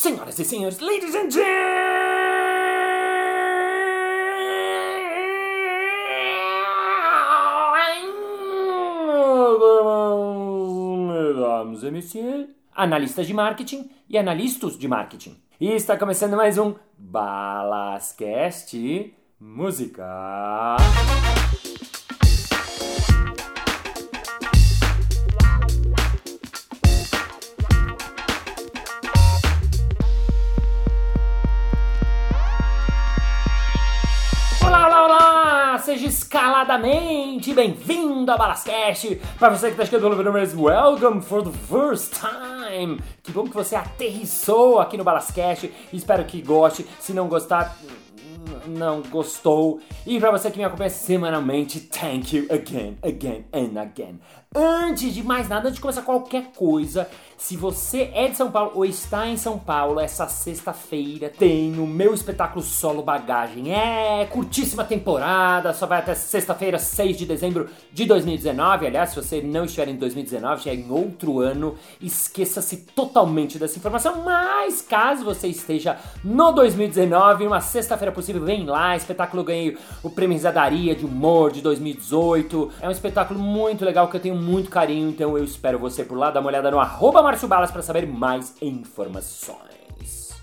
Senhoras e senhores, ladies and gentlemen, e messieurs, analistas de marketing e analistas de marketing. E está começando mais um Balascast Música. Seja escaladamente bem-vindo ao Balascast! Para você que está chegando pelo primeiro welcome for the first time! Que bom que você aterrissou aqui no Balascast. Espero que goste. Se não gostar, não gostou. E para você que me acompanha semanalmente, thank you again, again and again. Antes de mais nada, antes de começar qualquer coisa, se você é de São Paulo ou está em São Paulo, essa sexta-feira tem o meu espetáculo solo bagagem. É curtíssima temporada, só vai até sexta-feira, 6 de dezembro de 2019. Aliás, se você não estiver em 2019, já é em outro ano, esqueça-se totalmente dessa informação. Mas caso você esteja no 2019, uma sexta-feira possível, vem lá. Espetáculo ganhei o prêmio Risadaria de Humor de 2018. É um espetáculo muito legal que eu tenho muito carinho, então eu espero você por lá. Dá uma olhada no arroba Balas para saber mais informações.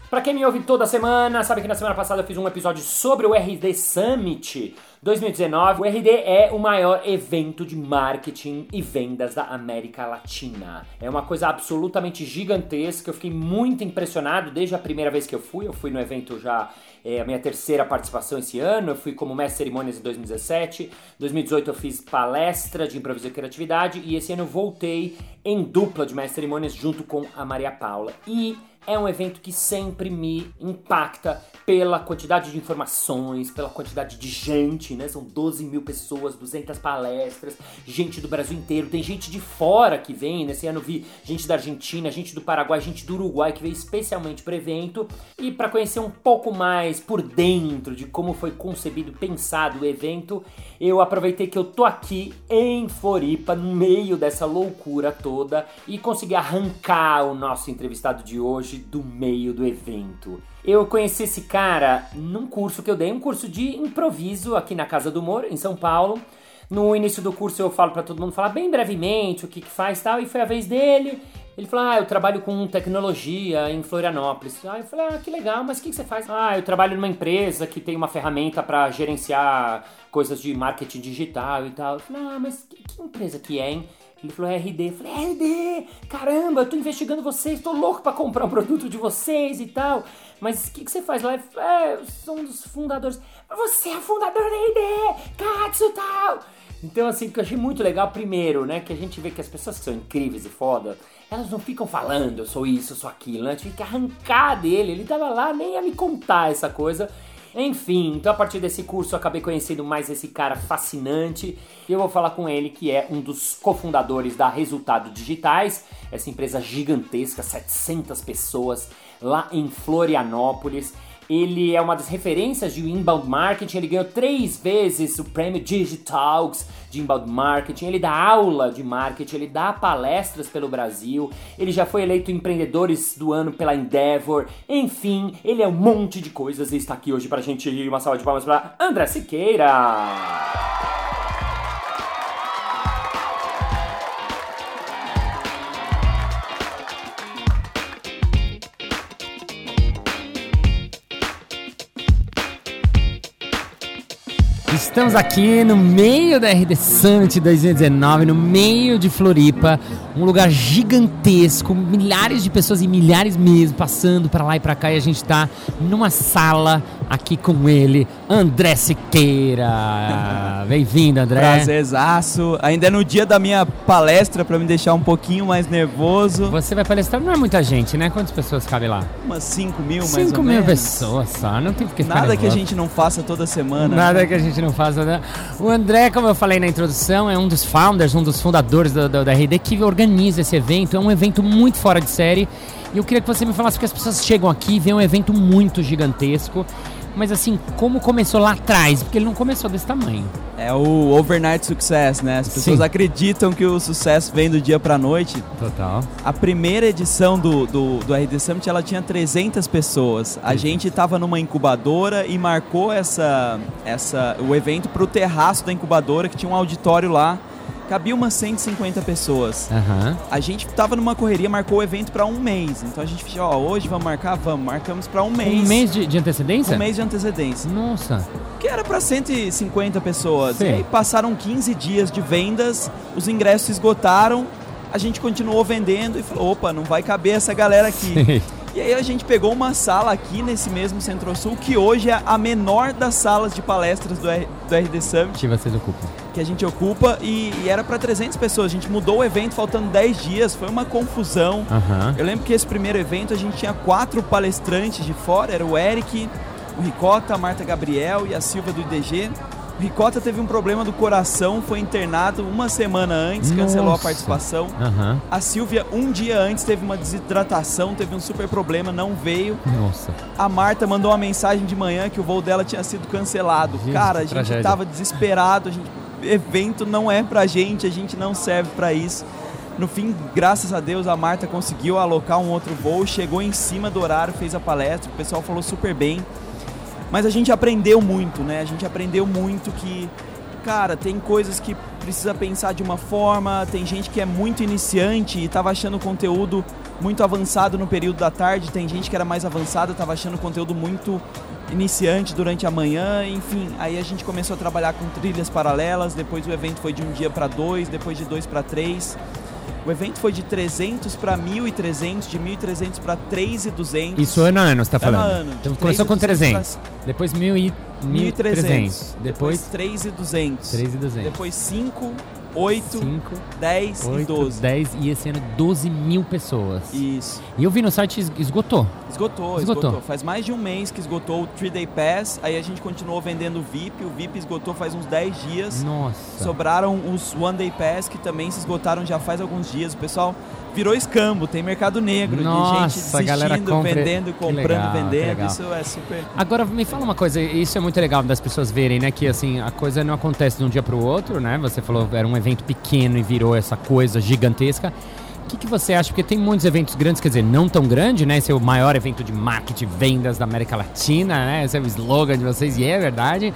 Para quem me ouve toda semana, sabe que na semana passada eu fiz um episódio sobre o RD Summit 2019. O RD é o maior evento de marketing e vendas da América Latina. É uma coisa absolutamente gigantesca. Eu fiquei muito impressionado desde a primeira vez que eu fui. Eu fui no evento já é a minha terceira participação esse ano. Eu fui como mestre cerimônias em 2017. 2018 eu fiz palestra de improviso e criatividade e esse ano eu voltei em dupla de mestre cerimônias junto com a Maria Paula. E é um evento que sempre me impacta pela quantidade de informações, pela quantidade de gente, né? São 12 mil pessoas, 200 palestras, gente do Brasil inteiro, tem gente de fora que vem. Nesse ano vi gente da Argentina, gente do Paraguai, gente do Uruguai que veio especialmente para o evento. E para conhecer um pouco mais por dentro de como foi concebido, pensado o evento, eu aproveitei que eu tô aqui em Floripa, no meio dessa loucura toda, e consegui arrancar o nosso entrevistado de hoje do meio do evento. Eu conheci esse cara num curso que eu dei, um curso de improviso aqui na Casa do Humor, em São Paulo. No início do curso eu falo para todo mundo falar bem brevemente o que, que faz tal, e foi a vez dele. Ele falou: Ah, eu trabalho com tecnologia em Florianópolis. Aí eu falei: Ah, que legal, mas o que, que você faz? Ah, eu trabalho numa empresa que tem uma ferramenta para gerenciar coisas de marketing digital e tal. Eu falei: Ah, mas que, que empresa que é, hein? Ele falou, é RD. Eu falei, é RD! Caramba, eu tô investigando vocês, tô louco pra comprar um produto de vocês e tal. Mas o que, que você faz lá? Ele falou, é, eu sou um dos fundadores. Você é fundador da RD! Katsu tal! Então, assim, que eu achei muito legal, primeiro, né, que a gente vê que as pessoas que são incríveis e foda, elas não ficam falando, eu sou isso, eu sou aquilo, né? A gente fica arrancar dele. Ele tava lá, nem ia me contar essa coisa. Enfim, então a partir desse curso eu acabei conhecendo mais esse cara fascinante e eu vou falar com ele, que é um dos cofundadores da Resultado Digitais, essa empresa gigantesca, 700 pessoas lá em Florianópolis. Ele é uma das referências de inbound marketing. Ele ganhou três vezes o prêmio Digitalks de inbound marketing. Ele dá aula de marketing, ele dá palestras pelo Brasil. Ele já foi eleito empreendedores do ano pela Endeavor. Enfim, ele é um monte de coisas e está aqui hoje pra gente ir. Uma salva de palmas para André Siqueira. Estamos aqui no meio da RD Summit 2019, no meio de Floripa, um lugar gigantesco, milhares de pessoas e milhares mesmo passando para lá e para cá. E a gente está numa sala aqui com ele, André Siqueira. Bem-vindo, André. Prazerzaço. Ainda é no dia da minha palestra para me deixar um pouquinho mais nervoso. Você vai palestrar, não é muita gente, né? Quantas pessoas cabem lá? Umas 5 mil, mais 5 mil pessoas só, não tem que ficar Nada que a gente não faça toda semana. Nada que a gente não faça, né? O André, como eu falei na introdução, é um dos founders, um dos fundadores da, da, da RD que organiza esse evento. É um evento muito fora de série. E eu queria que você me falasse, porque as pessoas chegam aqui e veem um evento muito gigantesco Mas assim, como começou lá atrás? Porque ele não começou desse tamanho. É o overnight success, né? As pessoas Sim. acreditam que o sucesso vem do dia pra noite. Total. A primeira edição do, do, do RD Summit, ela tinha 300 pessoas. A gente tava numa incubadora e marcou essa, essa, o evento pro terraço da incubadora, que tinha um auditório lá cabia umas 150 pessoas. Uhum. A gente tava numa correria, marcou o evento para um mês. Então a gente fez, ó, hoje vamos marcar? Vamos, marcamos para um mês. Um mês de, de, antecedência? Um mês de antecedência. Nossa. Que era para 150 pessoas. Sim. E aí passaram 15 dias de vendas, os ingressos esgotaram, a gente continuou vendendo e falou, opa, não vai caber essa galera aqui. Sim. E aí a gente pegou uma sala aqui nesse mesmo Centro-Sul, que hoje é a menor das salas de palestras do, R, do RD Summit. Que vocês ocupam. Que a gente ocupa e, e era para 300 pessoas. A gente mudou o evento faltando 10 dias, foi uma confusão. Uhum. Eu lembro que esse primeiro evento a gente tinha quatro palestrantes de fora, era o Eric, o Ricota, a Marta Gabriel e a Silva do IDG. Ricota teve um problema do coração, foi internado uma semana antes, Nossa. cancelou a participação. Uhum. A Silvia, um dia antes, teve uma desidratação, teve um super problema, não veio. Nossa. A Marta mandou uma mensagem de manhã que o voo dela tinha sido cancelado. Jesus, Cara, a gente tragédia. tava desesperado, a gente, evento não é pra gente, a gente não serve para isso. No fim, graças a Deus, a Marta conseguiu alocar um outro voo, chegou em cima do horário, fez a palestra, o pessoal falou super bem. Mas a gente aprendeu muito, né? A gente aprendeu muito que, cara, tem coisas que precisa pensar de uma forma, tem gente que é muito iniciante e estava achando o conteúdo muito avançado no período da tarde, tem gente que era mais avançada, estava achando o conteúdo muito iniciante durante a manhã, enfim, aí a gente começou a trabalhar com trilhas paralelas, depois o evento foi de um dia para dois, depois de dois para três. O evento foi de 300 para 1.300, de 1.300 para 3.200. Isso ano a ano, você está falando? Ano a ano. Então começou com 300, pra... depois 1.300, depois, depois 3.200, 3.200, depois 5, 8, 5, 10 8, e 12. 10 e esse ano 12 mil pessoas. Isso. E eu vi no site esgotou. Esgotou, esgotou. esgotou. Faz mais de um mês que esgotou o 3 Day Pass, aí a gente continuou vendendo o VIP, o VIP esgotou faz uns 10 dias. Nossa. Sobraram os One Day Pass que também se esgotaram já faz alguns dias. O pessoal virou escambo, tem mercado negro Nossa, de gente desistindo, compre... vendendo, comprando, legal, vendendo. Isso é super. Agora me fala uma coisa, isso é muito legal das pessoas verem, né? Que assim, a coisa não acontece de um dia para o outro, né? Você falou era um evento pequeno e virou essa coisa gigantesca. O que, que, você acha? Porque tem muitos eventos grandes, quer dizer, não tão grande, né? Esse é o maior evento de marketing vendas da América Latina, né? Esse é o slogan de vocês e é verdade.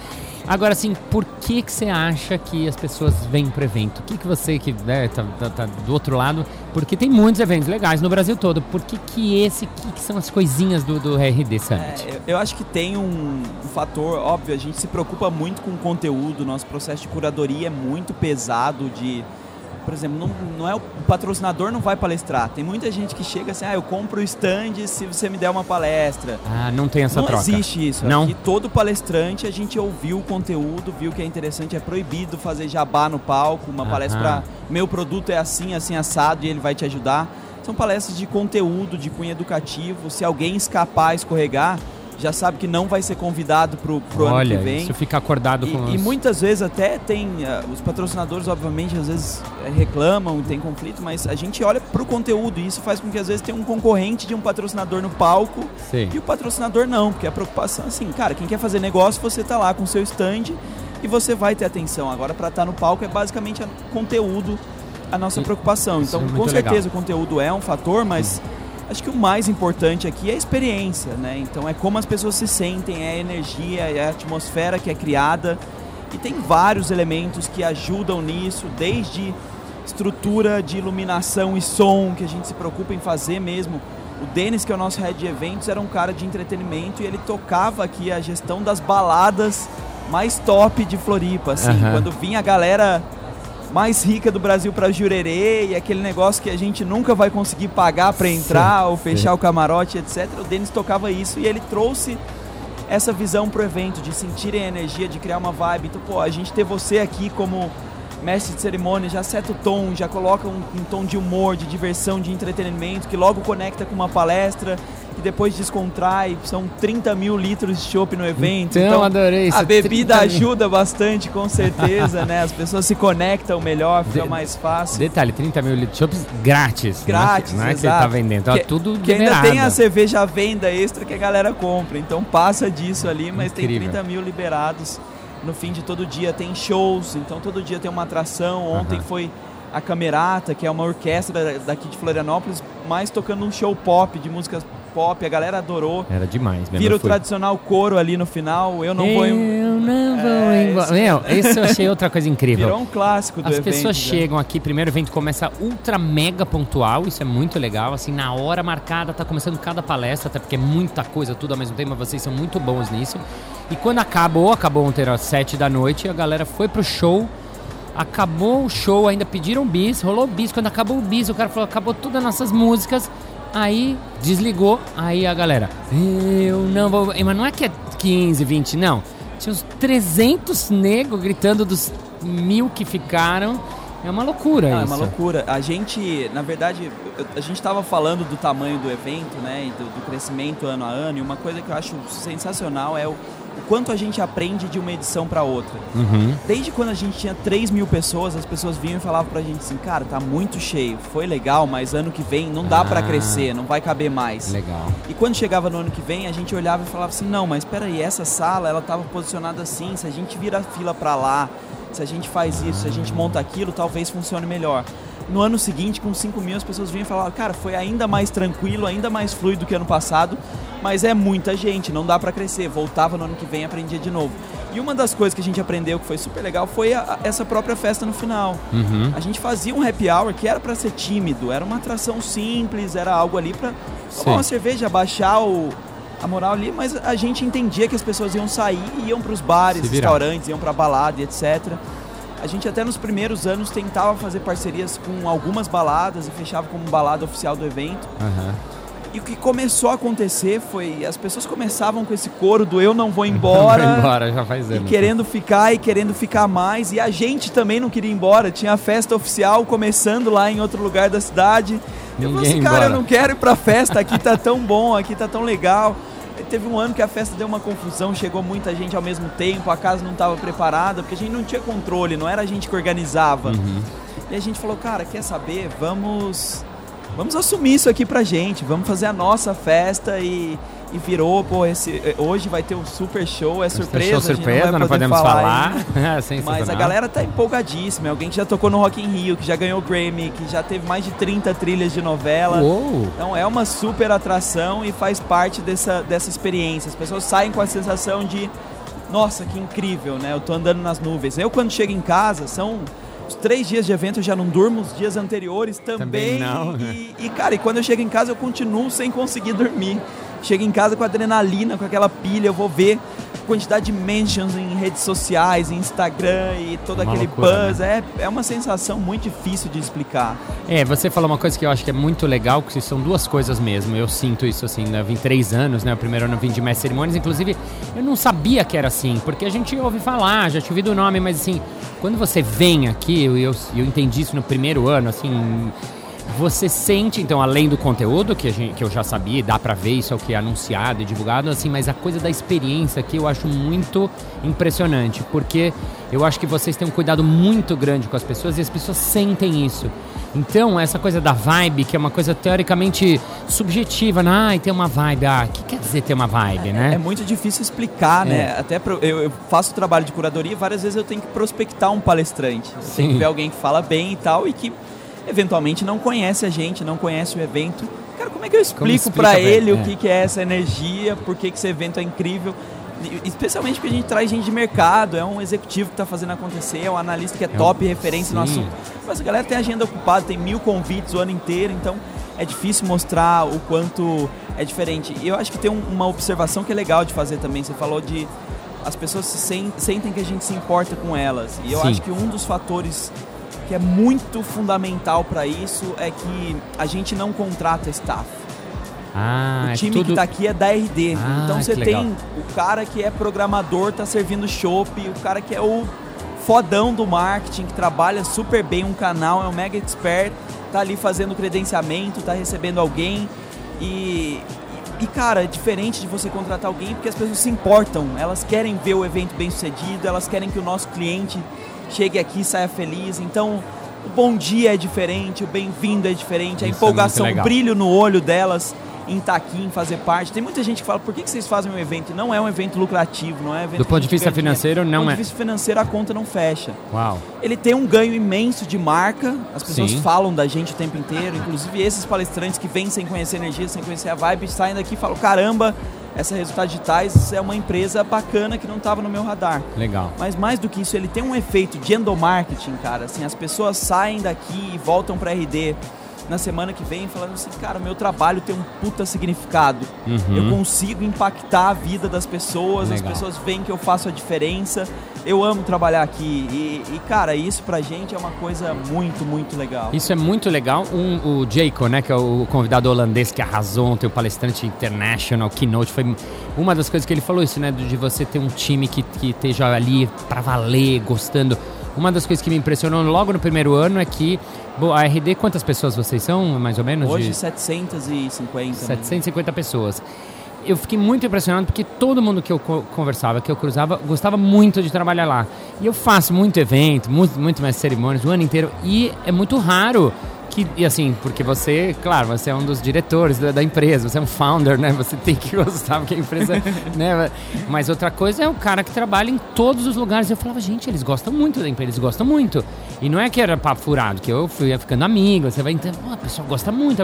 Agora, assim, por que que você acha que as pessoas vêm pro evento? O que que você que né, tá, tá, tá, do outro lado? Porque tem muitos eventos legais no Brasil todo. Por que que esse, que, que são as coisinhas do, do RD Summit? É, eu acho que tem um, um, fator, óbvio, a gente se preocupa muito com o conteúdo, nosso processo de curadoria é muito pesado de por exemplo, não, não é o, o, patrocinador não vai palestrar. Tem muita gente que chega assim, ah, eu compro o stand se você me der uma palestra. Ah, não tem essa não troca. Não existe isso. Não. Aqui todo palestrante a gente ouviu o conteúdo, viu que é interessante, é proibido fazer jabá no palco, uma palestra pra, meu produto é assim, assim assado e ele vai te ajudar. São palestras de conteúdo, de cunho educativo. Se alguém escapar, escorregar, já sabe que não vai ser convidado pro, pro Olha, ano que vem. Isso fica acordado e, com E muitas vezes até tem. Uh, os patrocinadores, obviamente, às vezes eh, reclamam, tem conflito, mas a gente olha pro conteúdo e isso faz com que às vezes tenha um concorrente de um patrocinador no palco Sim. e o patrocinador não, porque a preocupação assim, cara, quem quer fazer negócio, você tá lá com o seu stand e você vai ter atenção. Agora, para estar tá no palco é basicamente conteúdo a nossa preocupação. Então, é com certeza legal. o conteúdo é um fator, mas. Acho que o mais importante aqui é a experiência, né? Então é como as pessoas se sentem, é a energia, é a atmosfera que é criada. E tem vários elementos que ajudam nisso, desde estrutura de iluminação e som, que a gente se preocupa em fazer mesmo. O Denis, que é o nosso head de eventos, era um cara de entretenimento e ele tocava aqui a gestão das baladas mais top de Floripa, assim. Uhum. Quando vinha a galera mais rica do Brasil para Jurerê e aquele negócio que a gente nunca vai conseguir pagar para entrar sim, ou fechar sim. o camarote, etc. O Denis tocava isso e ele trouxe essa visão pro evento, de sentirem a energia, de criar uma vibe. Então, pô, a gente ter você aqui como mestre de cerimônia já seta o tom, já coloca um, um tom de humor, de diversão, de entretenimento, que logo conecta com uma palestra que depois descontrai, são 30 mil litros de chopp no evento. Então, então adorei isso. A bebida ajuda bastante, com certeza, né? As pessoas se conectam melhor, fica de, mais fácil. Detalhe, 30 mil litros de chopp grátis. Grátis, Não é que, não é que tá vendendo, então que, tudo Que ainda tem a cerveja à venda extra que a galera compra, então passa disso ali, mas Incrível. tem 30 mil liberados no fim de todo dia. Tem shows, então todo dia tem uma atração. Ontem uhum. foi a Camerata, que é uma orquestra daqui de Florianópolis, mais tocando um show pop, de músicas pop, a galera adorou. Era demais mesmo. Vira o tradicional coro ali no final, eu não eu vou... Eu não vou é, embora. Meu, esse eu achei outra coisa incrível. Virou um clássico do As evento. As pessoas chegam aqui, primeiro evento começa ultra mega pontual, isso é muito legal, assim, na hora marcada, tá começando cada palestra, até porque é muita coisa, tudo ao mesmo tempo, mas vocês são muito bons nisso. E quando acabou, acabou ontem às sete da noite, a galera foi pro show Acabou o show, ainda pediram bis, rolou bis. Quando acabou o bis, o cara falou: acabou todas as nossas músicas. Aí desligou, aí a galera, eu não vou. Mas não é que é 15, 20, não. Tinha uns 300 negros gritando dos mil que ficaram. É uma loucura ah, isso. É uma loucura. A gente, na verdade, a gente estava falando do tamanho do evento, né, e do, do, crescimento ano a ano. E uma coisa que eu acho sensacional é o o quanto a gente aprende de uma edição para outra. Uhum. Desde quando a gente tinha 3 mil pessoas, as pessoas vinham e falavam pra gente assim, cara, tá muito cheio, foi legal, mas ano que vem não dá ah, para crescer, não vai caber mais. Legal. E quando chegava no ano que vem, a gente olhava e falava assim, não, mas peraí, essa sala, ela tava posicionada assim, se a gente vira a fila para lá, se a gente faz isso, se a gente monta aquilo, talvez funcione melhor. No ano seguinte, com 5 mil, as pessoas vinham e falavam, cara, foi ainda mais tranquilo, ainda mais fluido que ano passado, mas é muita gente, não dá para crescer. Voltava no ano que vem, aprendia de novo. E uma das coisas que a gente aprendeu que foi super legal foi a, essa própria festa no final. Uhum. A gente fazia um happy hour que era para ser tímido, era uma atração simples, era algo ali para tomar uma cerveja, baixar o, a moral ali, mas a gente entendia que as pessoas iam sair, iam para os bares, restaurantes, iam para balada e etc. A gente até nos primeiros anos tentava fazer parcerias com algumas baladas e fechava como balada oficial do evento. Uhum. E o que começou a acontecer foi as pessoas começavam com esse coro do eu não vou embora, não embora já faz anos. e querendo ficar e querendo ficar mais e a gente também não queria ir embora. Tinha a festa oficial começando lá em outro lugar da cidade. Ninguém eu falei assim, cara, eu não quero ir pra festa, aqui tá tão bom, aqui tá tão legal. Teve um ano que a festa deu uma confusão, chegou muita gente ao mesmo tempo, a casa não estava preparada, porque a gente não tinha controle, não era a gente que organizava. Uhum. E a gente falou, cara, quer saber? Vamos vamos assumir isso aqui pra gente, vamos fazer a nossa festa e, e virou, pô, esse, hoje vai ter um super show, é surpresa, show surpresa, não, não podemos falar. falar. é Mas a galera tá empolgadíssima, alguém que já tocou no Rock in Rio, que já ganhou Grammy, que já teve mais de 30 trilhas de novela. Uou. Então é uma super atração e faz parte dessa, dessa experiência. As pessoas saem com a sensação de, nossa, que incrível, né? Eu tô andando nas nuvens. Eu quando chego em casa, são os três dias de evento eu já não durmo, os dias anteriores também. também não, né? e, e, cara, e quando eu chego em casa eu continuo sem conseguir dormir. Chego em casa com adrenalina, com aquela pilha, eu vou ver quantidade de mentions em redes sociais, em Instagram e todo uma aquele loucura, buzz. Né? É, é uma sensação muito difícil de explicar. É, você falou uma coisa que eu acho que é muito legal, que são duas coisas mesmo. Eu sinto isso assim, né? eu vim três anos, né? O primeiro ano eu vim de mestre cerimônias, inclusive eu não sabia que era assim, porque a gente ouve falar, já tinha ouvido o nome, mas assim, quando você vem aqui, eu, eu, eu entendi isso no primeiro ano, assim você sente, então, além do conteúdo que, gente, que eu já sabia, dá pra ver isso é o que é anunciado e divulgado, assim, mas a coisa da experiência aqui eu acho muito impressionante, porque eu acho que vocês têm um cuidado muito grande com as pessoas e as pessoas sentem isso. Então, essa coisa da vibe, que é uma coisa teoricamente subjetiva, né? Ah, tem uma vibe. Ah, o que quer dizer ter uma vibe, né? É, é muito difícil explicar, né? é. né? Até pro, eu, eu, faço trabalho de curadoria e várias vezes eu tenho que prospectar um palestrante. Sim. Tem que ver alguém que fala bem e tal e que eventualmente não conhece a gente, não conhece o evento. Cara, como é que eu explico para ele é. o que, que é essa energia, por que, que esse evento é incrível? Especialmente porque a gente traz gente de mercado, é um executivo que está fazendo acontecer, é um analista que é, é top, um... referência Sim. no assunto. Mas a galera tem agenda ocupada, tem mil convites o ano inteiro, então é difícil mostrar o quanto é diferente. E eu acho que tem uma observação que é legal de fazer também. Você falou de as pessoas se sentem que a gente se importa com elas. E eu Sim. acho que um dos fatores que é muito fundamental para isso é que a gente não contrata staff. Ah, o é time é tudo... que está aqui é da RD. Ah, então você tem o cara que é programador, tá servindo chopp, o cara que é o fodão do marketing, que trabalha super bem um canal, é um mega expert, tá ali fazendo credenciamento, tá recebendo alguém e e, cara, é diferente de você contratar alguém porque as pessoas se importam, elas querem ver o evento bem sucedido, elas querem que o nosso cliente chegue aqui e saia feliz. Então, o bom dia é diferente, o bem-vindo é diferente, a Isso é empolgação, é o brilho no olho delas em estar aqui, em fazer parte. Tem muita gente que fala, por que, vocês fazem um evento? Não é um evento lucrativo, não é um evento Do ponto de vista financeiro, não é. Do ponto de vista financeiro, a conta não fecha. Uau. Ele tem um ganho imenso de marca, as pessoas Sim. falam da gente o tempo inteiro, inclusive esses palestrantes que vêm sem conhecer energia, sem conhecer a vibe, saem daqui e falam, caramba, essa Resultados Digitais é uma empresa bacana que não estava no meu radar. Legal. Mas mais do que isso, ele tem um efeito de endomarketing, cara. Assim, as pessoas saem daqui e voltam para RD na semana que vem falando assim, cara, meu trabalho tem um puta significado. Uhum. Eu consigo impactar a vida das pessoas, Legal. as pessoas veem que eu faço a diferença. Eu amo trabalhar aqui e, e, cara, isso pra gente é uma coisa muito, muito legal. Isso é muito legal. Um, o Jaco, né, que é o convidado holandês que arrasou ontem, o palestrante international, keynote, foi uma das coisas que ele falou isso, né, de você ter um time que, que esteja ali pra valer, gostando. Uma das coisas que me impressionou logo no primeiro ano é que A RD, quantas pessoas vocês são, mais ou menos? Hoje, de... 750. 750 né? pessoas. Eu fiquei muito impressionado porque todo mundo que eu conversava, que eu cruzava, gostava muito de trabalhar lá. E eu faço muito evento, muito, muito mais cerimônias o ano inteiro. E é muito raro que, e assim, porque você, claro, você é um dos diretores da, da, empresa, você é um founder, né? Você tem que gostar porque a empresa, né? Mas outra coisa é o cara que trabalha em todos os lugares. Eu falava, gente, eles gostam muito da empresa, eles gostam muito. E não é que era papo furado, que eu fui ficando amigo, você vai entender, oh, a pessoa gosta muito.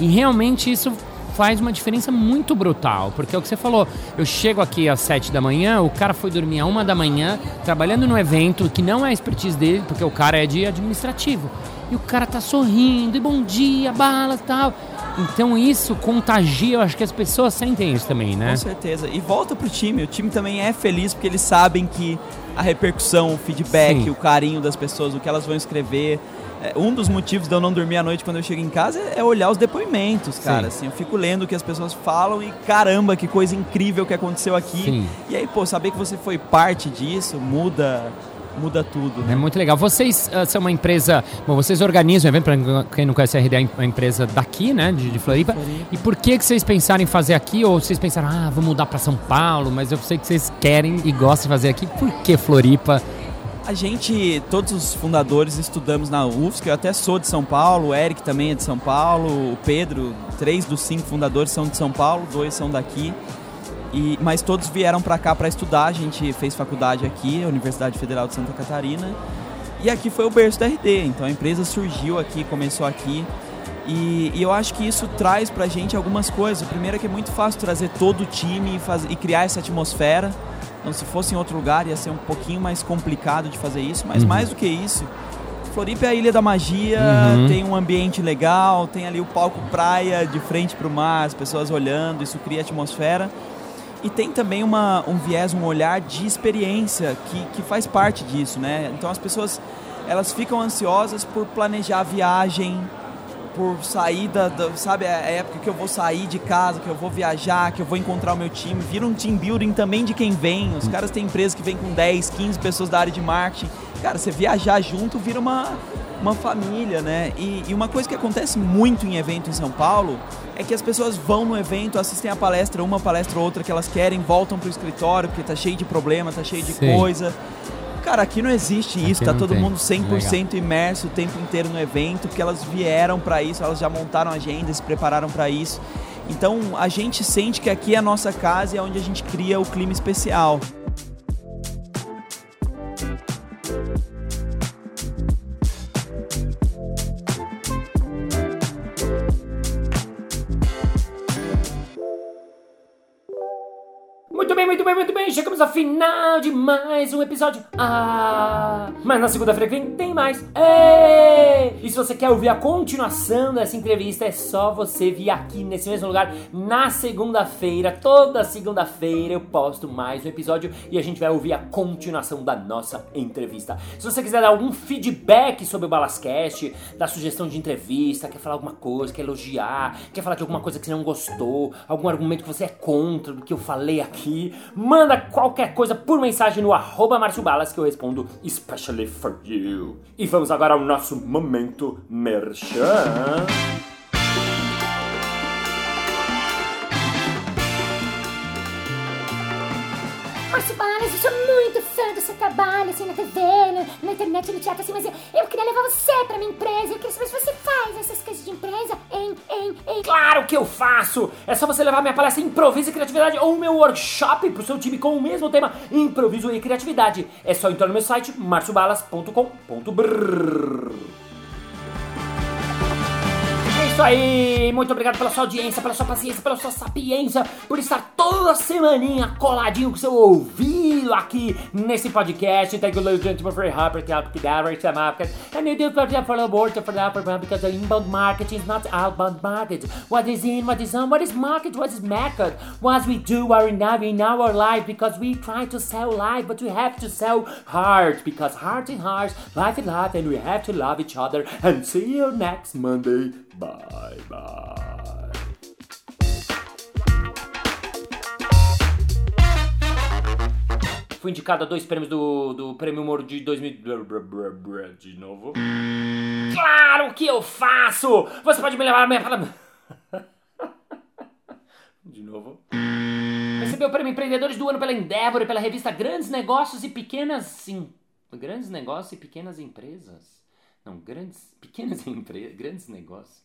E realmente isso faz uma diferença muito brutal, porque é o que você falou, eu chego aqui às sete da manhã, o cara foi dormir às uma da manhã, trabalhando no evento que não é expertise dele, porque o cara é de administrativo e o cara tá sorrindo, e bom dia, bala tal. Então isso contagia, eu acho que as pessoas sentem isso também, né? Com certeza. E volta pro time, o time também é feliz porque eles sabem que a repercussão, o feedback, Sim. o carinho das pessoas, o que elas vão escrever. É, um dos motivos de eu não dormir à noite quando eu chego em casa é olhar os depoimentos, cara. Assim, eu fico lendo o que as pessoas falam e caramba, que coisa incrível que aconteceu aqui. Sim. E aí, pô, saber que você foi parte disso muda muda tudo. Né? É muito legal. Vocês uh, são uma empresa, bom, vocês organizam evento, para quem não conhece a RD, é uma empresa daqui, né, de, de Floripa. Floripa. E por que, que vocês pensaram em fazer aqui? Ou vocês pensaram, ah, vou mudar para São Paulo, mas eu sei que vocês querem e gostam de fazer aqui. Por que Floripa? A gente, todos os fundadores, estudamos na UFSC. Eu até sou de São Paulo, o Eric também é de São Paulo, o Pedro, três dos cinco fundadores são de São Paulo, dois são daqui. E, mas todos vieram para cá para estudar. A gente fez faculdade aqui, Universidade Federal de Santa Catarina. E aqui foi o berço da RD. Então a empresa surgiu aqui, começou aqui. E, e eu acho que isso traz para a gente algumas coisas. O primeiro é que é muito fácil trazer todo o time e, faz, e criar essa atmosfera. Então, se fosse em outro lugar, ia ser um pouquinho mais complicado de fazer isso. Mas uhum. mais do que isso, Floripa é a Ilha da Magia, uhum. tem um ambiente legal, tem ali o palco praia de frente para o mar, as pessoas olhando, isso cria atmosfera. E tem também uma, um viés, um olhar de experiência que, que faz parte disso, né? Então as pessoas elas ficam ansiosas por planejar a viagem, por sair da, da, sabe, a época que eu vou sair de casa, que eu vou viajar, que eu vou encontrar o meu time, vira um team building também de quem vem. Os caras têm empresas que vêm com 10, 15 pessoas da área de marketing. Cara, você viajar junto vira uma, uma família, né? E, e uma coisa que acontece muito em evento em São Paulo é que as pessoas vão no evento, assistem a palestra, uma palestra ou outra que elas querem, voltam pro escritório porque tá cheio de problema, tá cheio de Sim. coisa. Cara, aqui não existe isso, aqui tá todo tem. mundo 100% Legal. imerso o tempo inteiro no evento, porque elas vieram para isso, elas já montaram agenda, se prepararam para isso. Então a gente sente que aqui é a nossa casa e é onde a gente cria o clima especial. Final de mais um episódio. Ah, mas na segunda-feira que vem tem mais. Ei! E se você quer ouvir a continuação dessa entrevista, é só você vir aqui nesse mesmo lugar na segunda-feira. Toda segunda-feira eu posto mais um episódio e a gente vai ouvir a continuação da nossa entrevista. Se você quiser dar algum feedback sobre o Balascast, dar sugestão de entrevista, quer falar alguma coisa, quer elogiar, quer falar de alguma coisa que você não gostou, algum argumento que você é contra do que eu falei aqui, manda qualquer coisa por mensagem no arroba Márcio Balas que eu respondo especially for you. E vamos agora ao nosso momento merchan. Márcio Balas, eu sou muito fã do seu trabalho, assim, na TV, na, na internet, no teatro, assim, mas eu, eu queria levar você pra minha empresa, eu queria saber se você faz, assim, em. Claro que eu faço! É só você levar minha palestra Improviso e Criatividade ou meu workshop pro seu time com o mesmo tema Improviso e Criatividade. É só entrar no meu site marciobalas.com.br isso aí! Muito obrigado pela sua audiência, pela sua paciência, pela sua sapiência, por estar toda semaninha coladinho com seu ouvido aqui nesse podcast. Thank you, ladies and gentlemen, for your help, for help, for help, and you do for the for the board, for the for because the inbound marketing is not outbound market. What is in, what is on, what is market, what is market? What we do are in our, in our life because we try to sell life, but we have to sell hard because heart is heart, life is life, and we have to love each other. And see you next Monday. Bye, bye. Fui indicado a dois prêmios do, do Prêmio Moro de 2000. De novo. Claro que eu faço! Você pode me levar a minha. De novo. Recebeu o Prêmio Empreendedores do Ano pela Endeavor e pela revista Grandes Negócios e Pequenas. Sim. Grandes Negócios e Pequenas Empresas. Não, grandes. Pequenas empresas. Grandes negócios.